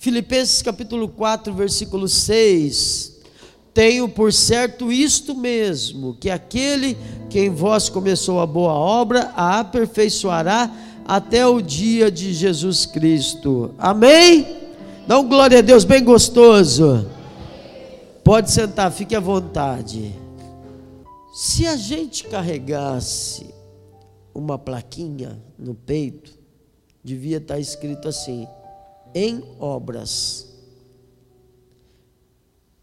Filipenses capítulo 4, versículo 6. Tenho por certo isto mesmo, que aquele que em vós começou a boa obra, a aperfeiçoará até o dia de Jesus Cristo. Amém? Dá um glória a Deus bem gostoso. Pode sentar, fique à vontade. Se a gente carregasse uma plaquinha no peito, devia estar escrito assim: em obras.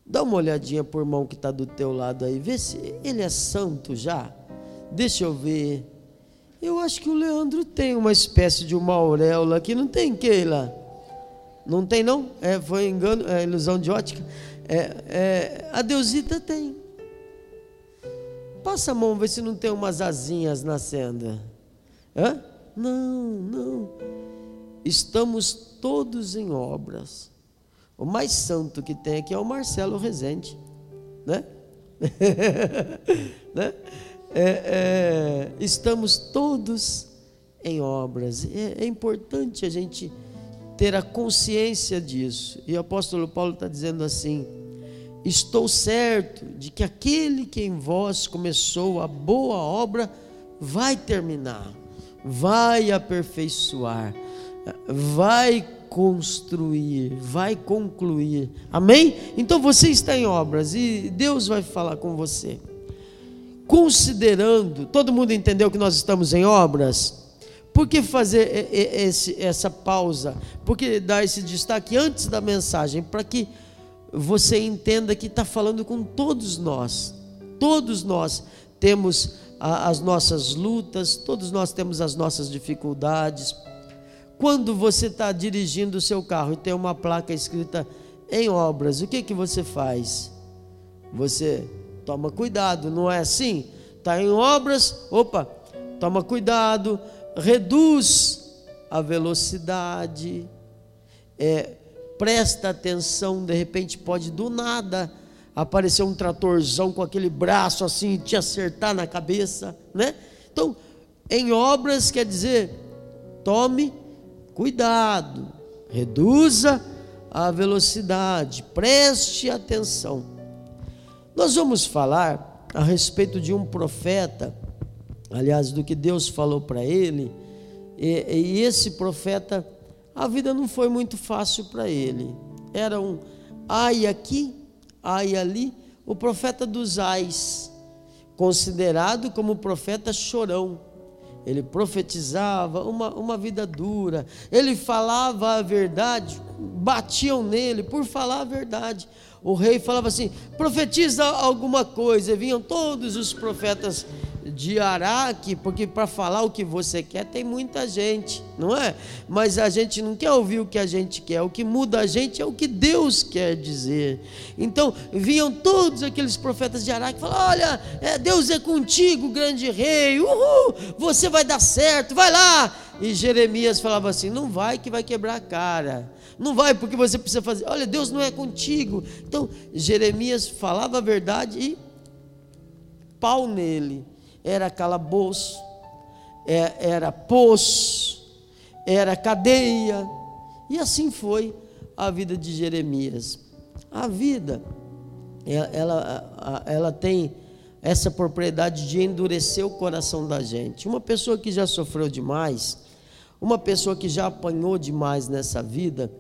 Dá uma olhadinha por mão que está do teu lado aí, vê se ele é santo já. Deixa eu ver. Eu acho que o Leandro tem uma espécie de uma auréola aqui, não tem, Keila? Não tem não? É, foi engano, é ilusão de ótica. É, é, a Deusita tem. Passa a mão, vê se não tem umas asinhas nascendo. Hã? Não, não. Estamos todos em obras. O mais santo que tem aqui é o Marcelo Rezende, né? né? É, é, estamos todos em obras. É, é, importante a gente ter a consciência disso. E o apóstolo Paulo está dizendo assim: Estou certo de que aquele que em vós começou a boa obra vai terminar, vai aperfeiçoar, vai construir, vai concluir. Amém? Então você está em obras e Deus vai falar com você. Considerando, todo mundo entendeu que nós estamos em obras? Por que fazer esse, essa pausa? Por que dar esse destaque antes da mensagem? Para que você entenda que está falando com todos nós. Todos nós temos as nossas lutas, todos nós temos as nossas dificuldades quando você está dirigindo o seu carro e tem uma placa escrita em obras, o que, que você faz? Você toma cuidado, não é assim? Está em obras, opa, toma cuidado, reduz a velocidade, é, presta atenção, de repente pode do nada aparecer um tratorzão com aquele braço assim e te acertar na cabeça, né? Então, em obras quer dizer, tome cuidado, reduza a velocidade, preste atenção. Nós vamos falar a respeito de um profeta, aliás, do que Deus falou para ele, e, e, esse profeta, a vida não foi muito fácil para ele. Era um ai aqui, ai ali, o profeta dos ais, considerado como profeta chorão ele profetizava uma, uma vida dura, ele falava a verdade, batiam nele por falar a verdade. O rei falava assim: profetiza alguma coisa, e vinham todos os profetas de Araque, porque para falar o que você quer tem muita gente, não é? Mas a gente não quer ouvir o que a gente quer, o que muda a gente é o que Deus quer dizer. Então vinham todos aqueles profetas de Araque falavam: Olha, é, Deus é contigo, grande rei, uhul, você vai dar certo, vai lá. E Jeremias falava assim: Não vai que vai quebrar a cara. Não vai porque você precisa fazer. Olha, Deus não é contigo. Então Jeremias falava a verdade e pau nele era calabouço, é, era poço, era cadeia, e assim foi a vida de Jeremias. A vida, ela, ela tem essa propriedade de endurecer o coração da gente. Uma pessoa que já sofreu demais, uma pessoa que já apanhou demais nessa vida,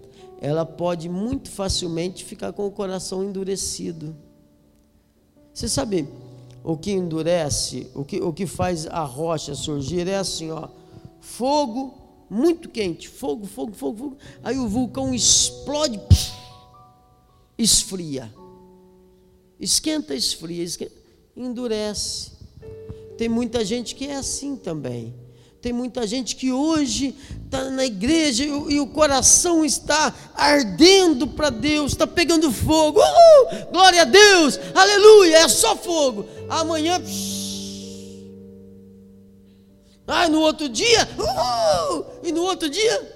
ela pode muito facilmente ficar com o coração endurecido. Você sabe, o que endurece, o que, o que faz a rocha surgir é assim, ó, fogo muito quente, fogo, fogo, fogo, fogo. Aí o vulcão explode, esfria. Esquenta, esfria, esquenta, endurece. Tem muita gente que é assim também. Tem muita gente que hoje está na igreja e o, e o, coração está ardendo para Deus, está pegando fogo. Uhul, glória a Deus, aleluia, é só fogo. Amanhã. Ah, no outro dia. Uhul, e no outro dia.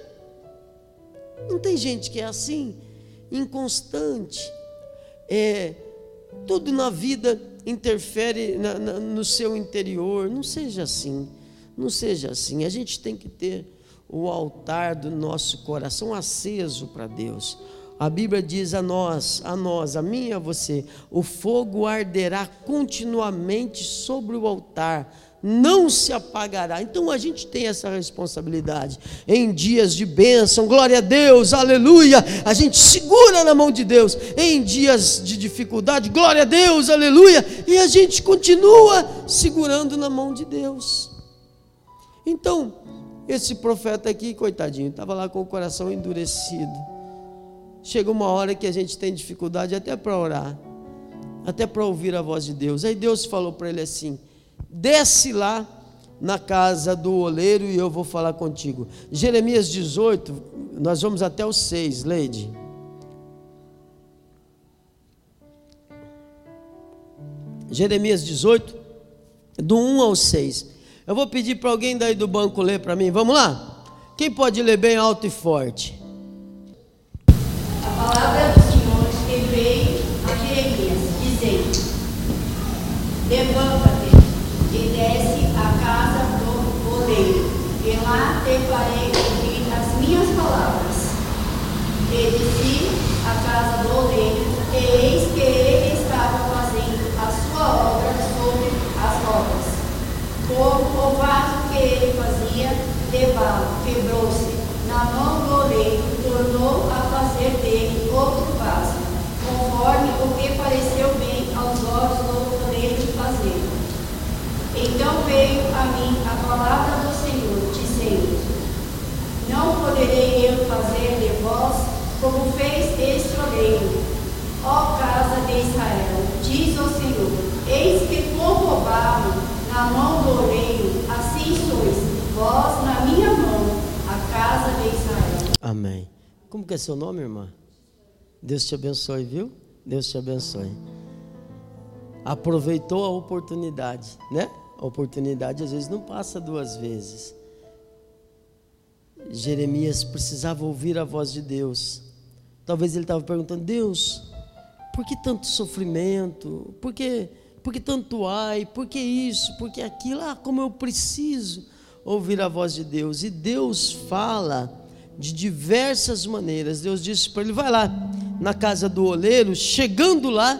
Não tem gente que é assim, inconstante. É, tudo na vida interfere na, na, no seu interior. Não seja assim. Não seja assim. A gente tem que ter o altar do nosso coração aceso para Deus. A Bíblia diz a nós, a nós, a mim e a você: o fogo arderá continuamente sobre o altar, não se apagará. Então a gente tem essa responsabilidade. Em dias de bênção, glória a Deus, aleluia, a gente segura na mão de Deus. Em dias de dificuldade, glória a Deus, aleluia, e a gente continua segurando na mão de Deus. Então, esse profeta aqui, coitadinho, estava lá com o coração endurecido chega uma hora que a gente tem dificuldade até para orar, até para ouvir a voz de Deus. Aí Deus falou para ele assim: desce lá na casa do oleiro e eu vou falar contigo. Jeremias 18, nós vamos até o 6, Leide. Jeremias 18, do 1 ao 6. Eu vou pedir para alguém daí do banco ler para mim. Vamos lá? Quem pode ler bem alto e forte? palavra do Senhor que veio a Jeremias, dizendo: Levanta-te e desce à casa do oleiro, e lá te farei ouvir as minhas palavras. E desci à casa do oleiro, eis que ele estava fazendo a sua obra sobre as rodas. O vaso que ele fazia barro quebrou-se na mão do oleiro, tornou a fazer dele outro vaso, conforme o que pareceu bem aos olhos do oleiro fazer. Então veio a mim a palavra do Senhor, dizendo: Não poderei eu fazer de vós como fez este oleiro, ó casa de Israel, diz o Senhor: Eis que como o barro na mão do oleiro, assim sois vós na minha mão casa de Israel. Amém. Como que é seu nome, irmã? Deus te abençoe, viu? Deus te abençoe. Aproveitou a oportunidade, né? A oportunidade às vezes não passa duas vezes. Jeremias precisava ouvir a voz de Deus. Talvez ele estava perguntando: Deus, por que tanto sofrimento? Por que, por que tanto ai? Por que isso? Por que aquilo? Ah, como eu preciso ouvir a voz de Deus. E Deus fala de diversas maneiras. Deus disse para ele: vai lá na casa do oleiro, chegando lá,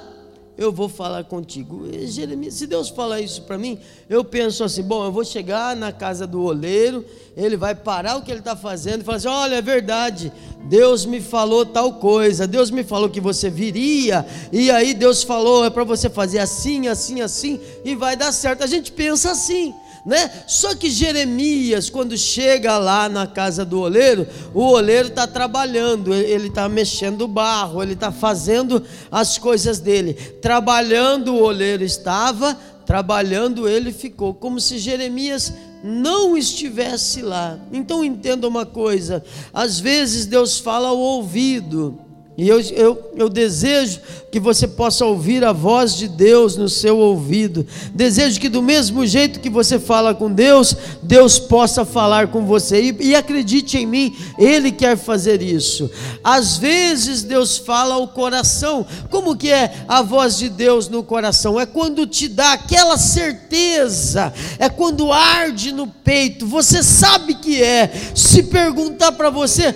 eu vou falar contigo. E Jeremias, se Deus fala isso para mim, eu penso assim: bom, eu vou chegar na casa do oleiro, ele vai parar o que ele está fazendo e falar assim: olha, é verdade, Deus me falou tal coisa, Deus me falou que você viria, e aí Deus falou, é para você fazer assim, assim, assim, e vai dar certo. A gente pensa assim né? Só que Jeremias, quando chega lá na casa do oleiro, o oleiro está trabalhando, ele está mexendo o barro, ele está fazendo as coisas dele. Trabalhando o oleiro estava, trabalhando ele ficou, como se Jeremias não estivesse lá. Então entenda uma coisa: às vezes Deus fala ao ouvido e eu, eu, eu desejo que você possa ouvir a voz de Deus no seu ouvido. Desejo que, do mesmo jeito que você fala com Deus, Deus possa falar com você. E, e acredite em mim, Ele quer fazer isso. Às vezes Deus fala ao coração. Como que é a voz de Deus no coração? É quando te dá aquela certeza, é quando arde no peito. Você sabe que é. Se perguntar para você,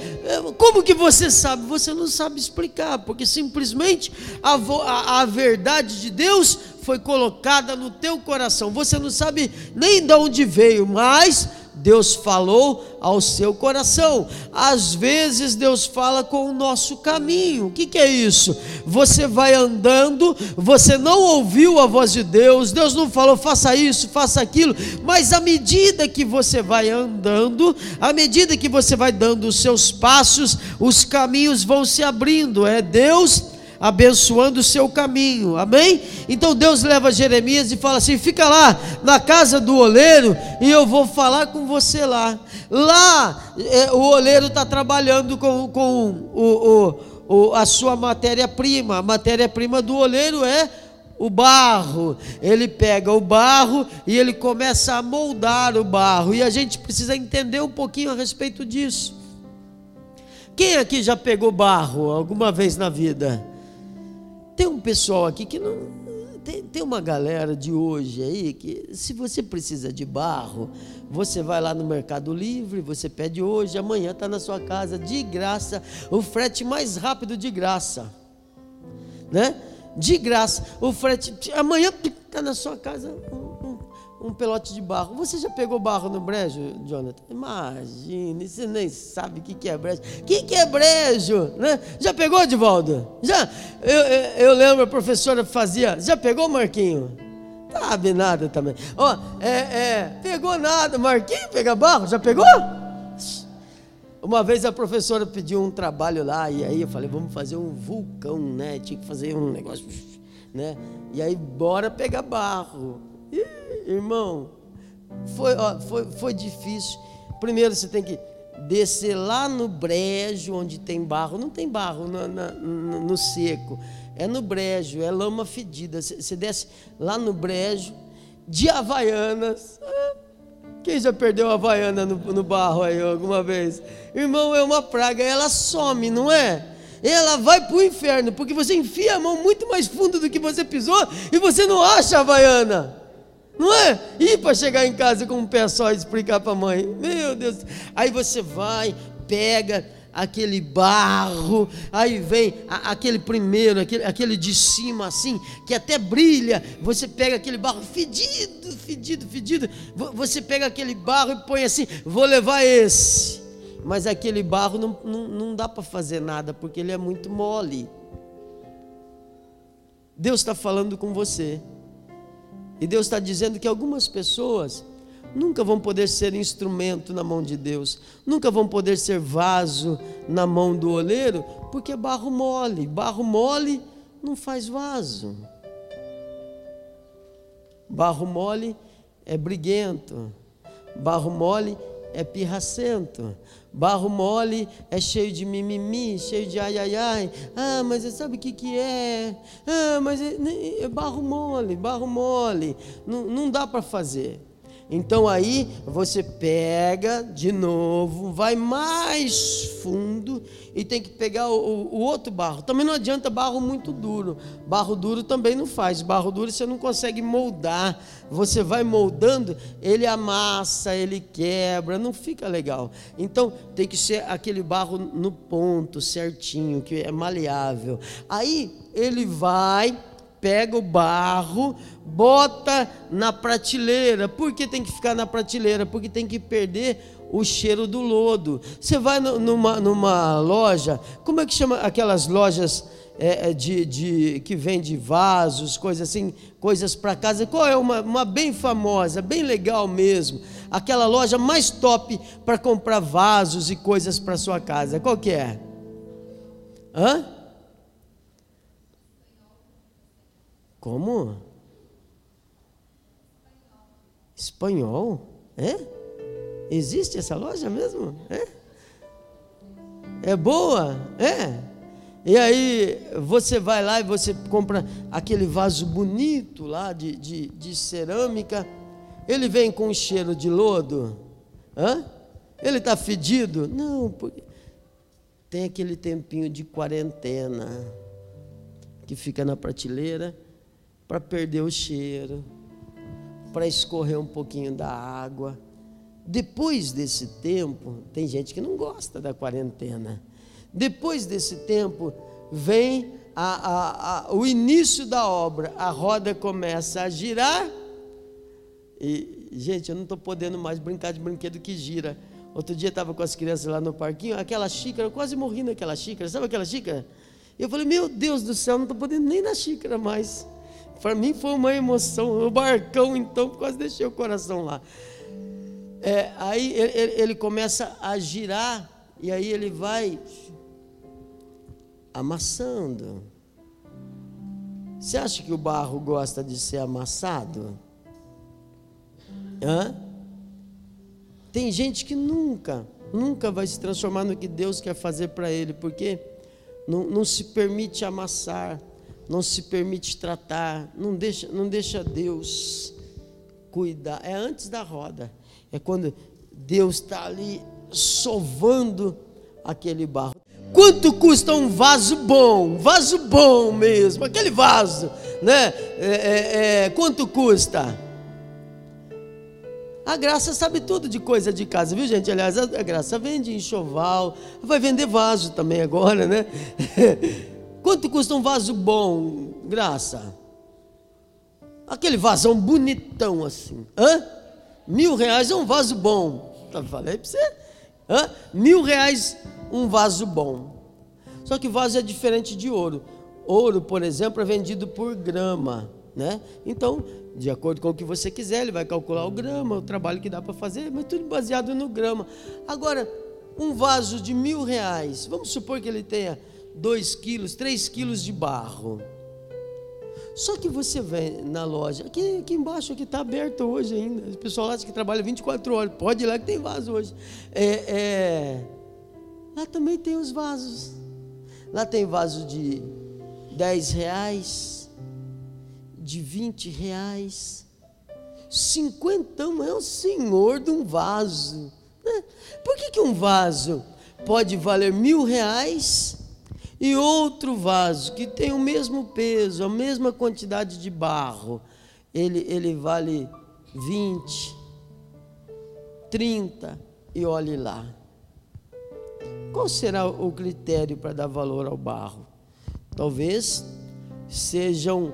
como que você sabe? Você não sabe explicar, porque simplesmente a, a, a, verdade de Deus foi colocada no teu coração. Você não sabe nem de onde veio, mas Deus falou ao seu coração. Às vezes Deus fala com o nosso caminho. O que, que, é isso? Você vai andando, você não ouviu a voz de Deus, Deus não falou faça isso, faça aquilo, mas à medida que você vai andando, à medida que você vai dando os seus passos, os caminhos vão se abrindo. É Deus abençoando o seu caminho, amém? Então Deus leva Jeremias e fala assim: fica lá na casa do oleiro e eu vou falar com você lá. Lá é, o oleiro está trabalhando com, com o, o, o a sua matéria-prima, a matéria-prima do oleiro é o barro, ele pega o barro e ele começa a moldar o barro, e a gente precisa entender um pouquinho a respeito disso. Quem aqui já pegou barro alguma vez na vida? Tem um pessoal aqui que não tem, tem uma galera de hoje aí que, se você precisa de barro, você vai lá no Mercado Livre, você pede hoje, amanhã está na sua casa, de graça, o frete mais rápido de graça, né? De graça, o frete, amanhã está na sua casa um pelote de barro. Você já pegou barro no brejo, Jonathan? Imagine, você nem sabe o que é brejo. O que é brejo? Né? Já pegou, Divaldo? Já? Eu, eu, eu, lembro, a professora fazia. Já pegou, Marquinho? Sabe nada também. Ó, é, é, pegou nada. Marquinho pega barro? Já pegou? Uma vez a professora pediu um trabalho lá, e aí eu falei, vamos fazer um vulcão, né? Tinha que fazer um negócio, né? E aí, bora pegar barro. Irmão, foi, ó, foi, foi difícil. Primeiro você tem que descer lá no brejo onde tem barro. Não tem barro no, no, no seco, é no brejo, é lama fedida. Você desce lá no brejo de Havaianas. Quem já perdeu a Havaiana no, no barro aí alguma vez? Irmão, é uma praga, ela some, não é? ela vai para o inferno, porque você enfia a mão muito mais fundo do que você pisou e você não acha a Havaiana. Não é? E para chegar em casa com um pé só e explicar para a mãe. Meu Deus. Aí você vai, pega aquele barro, aí vem aquele primeiro, aquele, aquele de cima assim, que até brilha. Você pega aquele barro fedido, fedido, fedido. Você pega aquele barro e põe assim: vou levar esse. Mas aquele barro não, não, não dá para fazer nada, porque ele é muito mole. Deus está falando com você. E Deus está dizendo que algumas pessoas nunca vão poder ser instrumento na mão de Deus, nunca vão poder ser vaso na mão do oleiro, porque é barro mole. Barro mole não faz vaso. Barro mole é briguento. Barro mole é pirracento. Barro mole é cheio de mimimi, cheio de ai ai ai. Ah, mas você sabe o que, que é? Ah, mas é, é barro mole, barro mole. Não, não dá para fazer. Então aí você pega de novo, vai mais fundo e tem que pegar o, o, outro barro. Também não adianta barro muito duro. Barro duro também não faz. Barro duro você não consegue moldar. Você vai moldando, ele amassa, ele quebra, não fica legal. Então tem que ser aquele barro no ponto, certinho, que é maleável. Aí ele vai pega o barro, bota na prateleira. Por que tem que ficar na prateleira? Porque tem que perder o cheiro do lodo. Você vai numa, numa loja, como é que chama aquelas lojas é, é, de, de, que vende vasos, coisas assim, coisas para casa? Qual é uma, uma bem famosa, bem legal mesmo? Aquela loja mais top para comprar vasos e coisas para sua casa. Qual que é? Hã? Como? Espanhol? É? Existe essa loja mesmo? É? É boa? É? E aí você vai lá e você compra aquele vaso bonito lá de, de, de cerâmica. Ele vem com cheiro de lodo? Hã? Ele está fedido? Não, porque tem aquele tempinho de quarentena que fica na prateleira para perder o cheiro, para escorrer um pouquinho da água. Depois desse tempo, tem gente que não gosta da quarentena. Depois desse tempo, vem a, a, a, o início da obra, a roda começa a girar. E, gente, eu não estou podendo mais brincar de brinquedo que gira. Outro dia estava com as crianças lá no parquinho, aquela xícara, eu quase morri naquela xícara, sabe aquela xícara? Eu falei, meu Deus do céu, não estou podendo nem na xícara mais. Para mim foi uma emoção. O barcão, então, quase deixei o coração lá. É, aí ele, ele começa a girar, e aí ele vai amassando. Você acha que o barro gosta de ser amassado? Hã? Tem gente que nunca, nunca vai se transformar no que Deus quer fazer para ele, porque não, não se permite amassar não se permite tratar, não deixa, não deixa Deus cuidar. É antes da roda, é quando Deus está ali sovando aquele barro. Quanto custa um vaso bom? Vaso bom mesmo, aquele vaso, né? É, é, é, quanto custa? A graça sabe tudo de coisa de casa, viu gente? Aliás, a graça vende enxoval, vai vender vaso também agora, né? Quanto custa um vaso bom, graça? Aquele vasão bonitão assim. Hã? Mil reais é um vaso bom. Tá, falei para você. Hã? Mil reais um vaso bom. Só que vaso é diferente de ouro. Ouro, por exemplo, é vendido por grama. Né? Então, de acordo com o que você quiser, ele vai calcular o grama, o trabalho que dá para fazer, mas tudo baseado no grama. Agora, um vaso de mil reais, vamos supor que ele tenha dois quilos, três quilos de barro. Só que você vem na loja, aqui, aqui embaixo aqui está aberto hoje ainda. O pessoal acha que trabalha 24 horas. Pode ir lá que tem vaso hoje. É, é, lá também tem os vasos. Lá tem vaso de 10 reais, de 20 reais. Cinquentão é o senhor de um vaso. Né? Por que, que um vaso pode valer mil reais e outro vaso que tem o mesmo peso, a mesma quantidade de barro, ele, ele vale 20, 30 e olhe lá. Qual será o critério para dar valor ao barro? Talvez sejam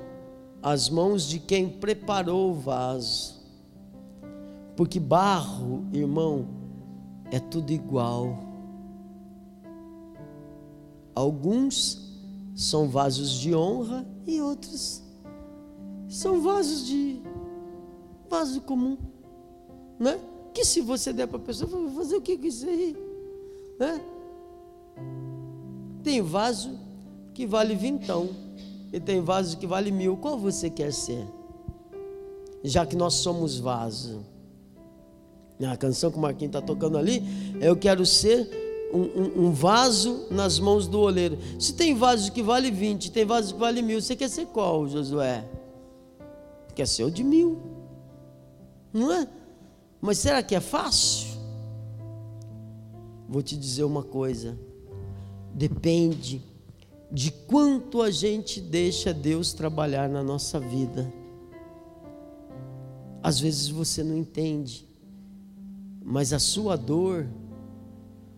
as mãos de quem preparou o vaso. Porque barro, irmão, é tudo igual Alguns são vasos de honra e outros são vasos de vaso comum, né? Que se você der para a pessoa, vai fazer o que com isso aí, né? Tem vaso que vale vintão e tem vaso que vale mil. Qual você quer ser? Já que nós somos vaso. A canção que o Marquinhos está tocando ali, eu quero ser um, um, vaso nas mãos do oleiro. Se tem vaso que vale 20, tem vaso que vale mil, você quer ser qual, Josué? Quer ser o de mil, não é? Mas será que é fácil? Vou te dizer uma coisa: depende de quanto a gente deixa Deus trabalhar na nossa vida. Às vezes você não entende, mas a sua dor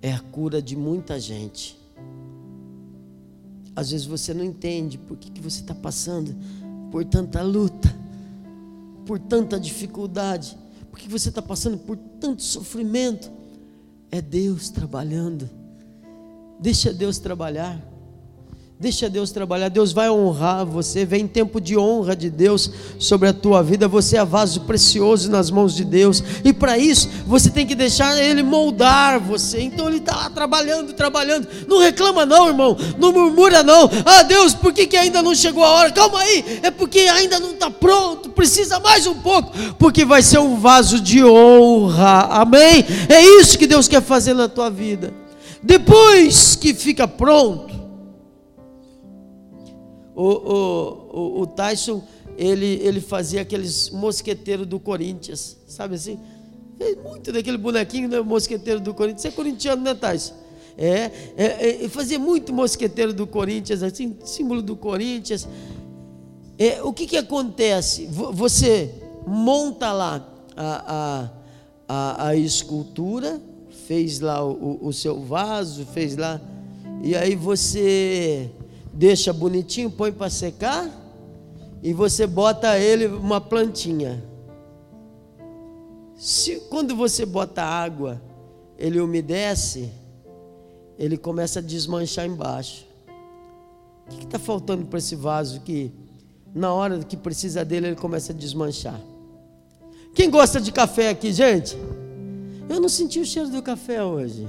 é a cura de muita gente. Às vezes você não entende por que, que você está passando por tanta luta, por tanta dificuldade, por que você está passando por tanto sofrimento. É Deus trabalhando. Deixa Deus trabalhar. Deixa Deus trabalhar, Deus vai honrar você. Vem tempo de honra de Deus sobre a tua vida. Você é vaso precioso nas mãos de Deus, e para isso você tem que deixar Ele moldar você. Então Ele está lá trabalhando, trabalhando. Não reclama, não, irmão. Não murmura, não. Ah, Deus, por que, que ainda não chegou a hora? Calma aí, é porque ainda não está pronto. Precisa mais um pouco, porque vai ser um vaso de honra. Amém? É isso que Deus quer fazer na tua vida. Depois que fica pronto, o, o, o, Tyson, ele, ele fazia aqueles mosqueteiros do Corinthians, sabe assim? Fez muito daquele bonequinho, né, mosqueteiro do Corinthians. Você é corintiano, né, Tyson? É, é, é, fazia muito mosqueteiro do Corinthians, assim, símbolo do Corinthians. É, o que, que acontece? Você monta lá a, a, a, a escultura, fez lá o, o seu vaso, fez lá, e aí você deixa bonitinho, põe para secar e você bota ele uma plantinha. Se quando você bota água, ele umedece, ele começa a desmanchar embaixo. O que está faltando para esse vaso que na hora que precisa dele ele começa a desmanchar? Quem gosta de café aqui, gente? Eu não senti o cheiro do café hoje.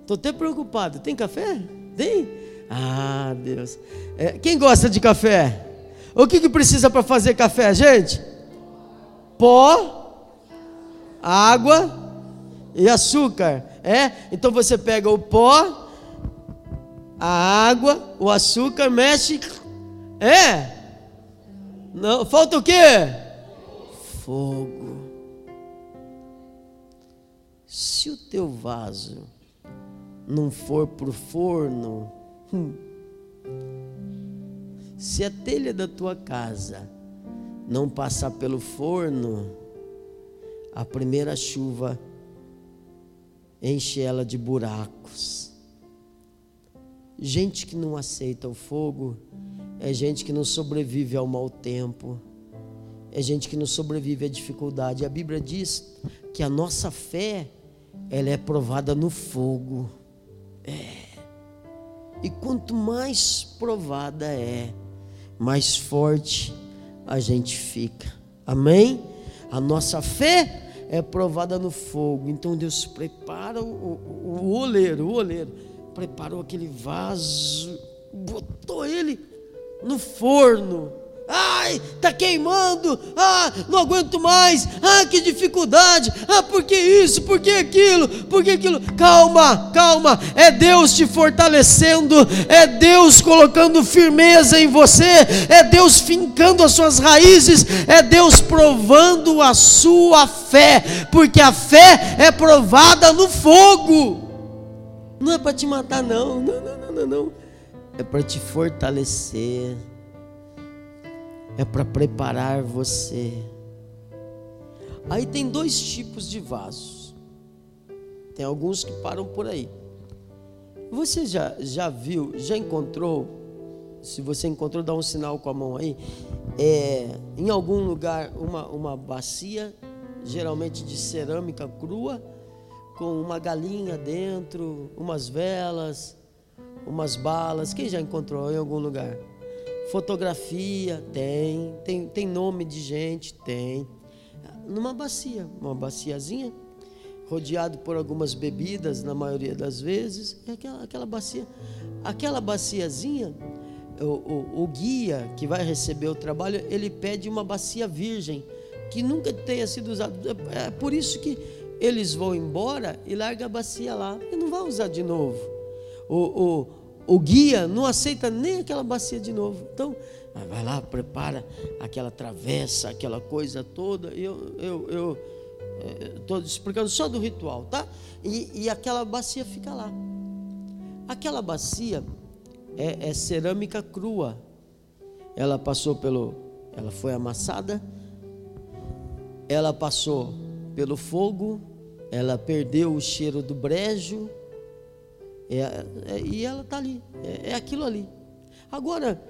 Estou até preocupado. Tem café? Tem? Ah, Deus. É, quem gosta de café? O que, que precisa para fazer café, gente? Pó, água e açúcar. É? Então você pega o pó, a água, o açúcar, mexe. É? Não, falta o quê? Fogo. Se o teu vaso não for para o forno, Hum. Se a telha da tua casa não passar pelo forno, a primeira chuva enche ela de buracos. Gente que não aceita o fogo é gente que não sobrevive ao mau tempo, é gente que não sobrevive à dificuldade. A Bíblia diz que a nossa fé ela é provada no fogo. É. E quanto mais provada é, mais forte a gente fica. Amém? A nossa fé é provada no fogo. Então Deus prepara o, o, o oleiro, o oleiro preparou aquele vaso, botou ele no forno Ai, tá queimando. Ah, não aguento mais. Ah, que dificuldade. Ah, por que isso? Por que aquilo? Por que aquilo? Calma, calma. É Deus te fortalecendo. É Deus colocando firmeza em você. É Deus fincando as suas raízes. É Deus provando a sua fé. Porque a fé é provada no fogo. Não é para te matar, não. Não, não, não, não. não. É para te fortalecer é para preparar você. Aí tem dois tipos de vasos. Tem alguns que param por aí. Você já, já viu, já encontrou? Se você encontrou, dá um sinal com a mão aí. É, em algum lugar, uma, uma bacia, geralmente de cerâmica crua, com uma galinha dentro, umas velas, umas balas. Quem já encontrou em algum lugar? Fotografia tem, tem, tem nome de gente, tem. Numa bacia, uma baciazinha, rodeado por algumas bebidas, na maioria das vezes, é aquela, aquela bacia. Aquela baciazinha, o, o, o guia que vai receber o trabalho, ele pede uma bacia virgem, que nunca tenha sido usada. É, é por isso que eles vão embora e larga a bacia lá, e não vai usar de novo. O, o, o guia não aceita nem aquela bacia de novo. Então, vai lá, prepara aquela travessa, aquela coisa toda. Eu eu eu estou é, explicando só do ritual, tá? E, e, aquela bacia fica lá. Aquela bacia é, é cerâmica crua. Ela passou pelo, ela foi amassada. Ela passou pelo fogo. Ela perdeu o cheiro do brejo é, é, e ela está ali, é, é, aquilo ali. Agora,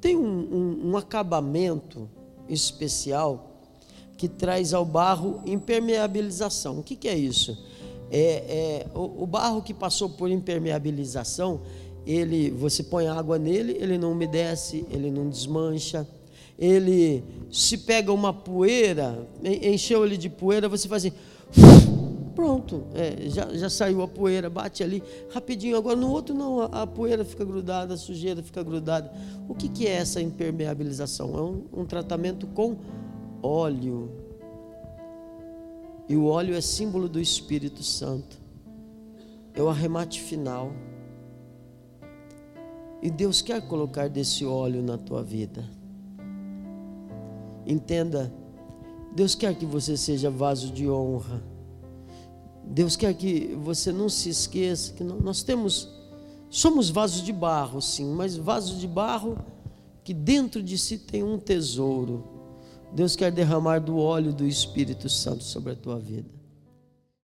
tem um, um, um, acabamento especial que traz ao barro impermeabilização. O que, que é isso? É, é o, o, barro que passou por impermeabilização, ele, você põe água nele, ele não umedece, ele não desmancha. Ele se pega uma poeira, encheu ele de poeira, você faz assim pronto, é, já, já saiu a poeira, bate ali rapidinho. Agora no outro não, a, a poeira fica grudada, a sujeira fica grudada. O que, que é essa impermeabilização? É um, um tratamento com óleo. E o óleo é símbolo do Espírito Santo. É o arremate final. E Deus quer colocar desse óleo na tua vida. Entenda, Deus quer que você seja vaso de honra. Deus quer que você não se esqueça que nós temos, somos vasos de barro, sim, mas vasos de barro que dentro de si tem um tesouro. Deus quer derramar do óleo do Espírito Santo sobre a tua vida.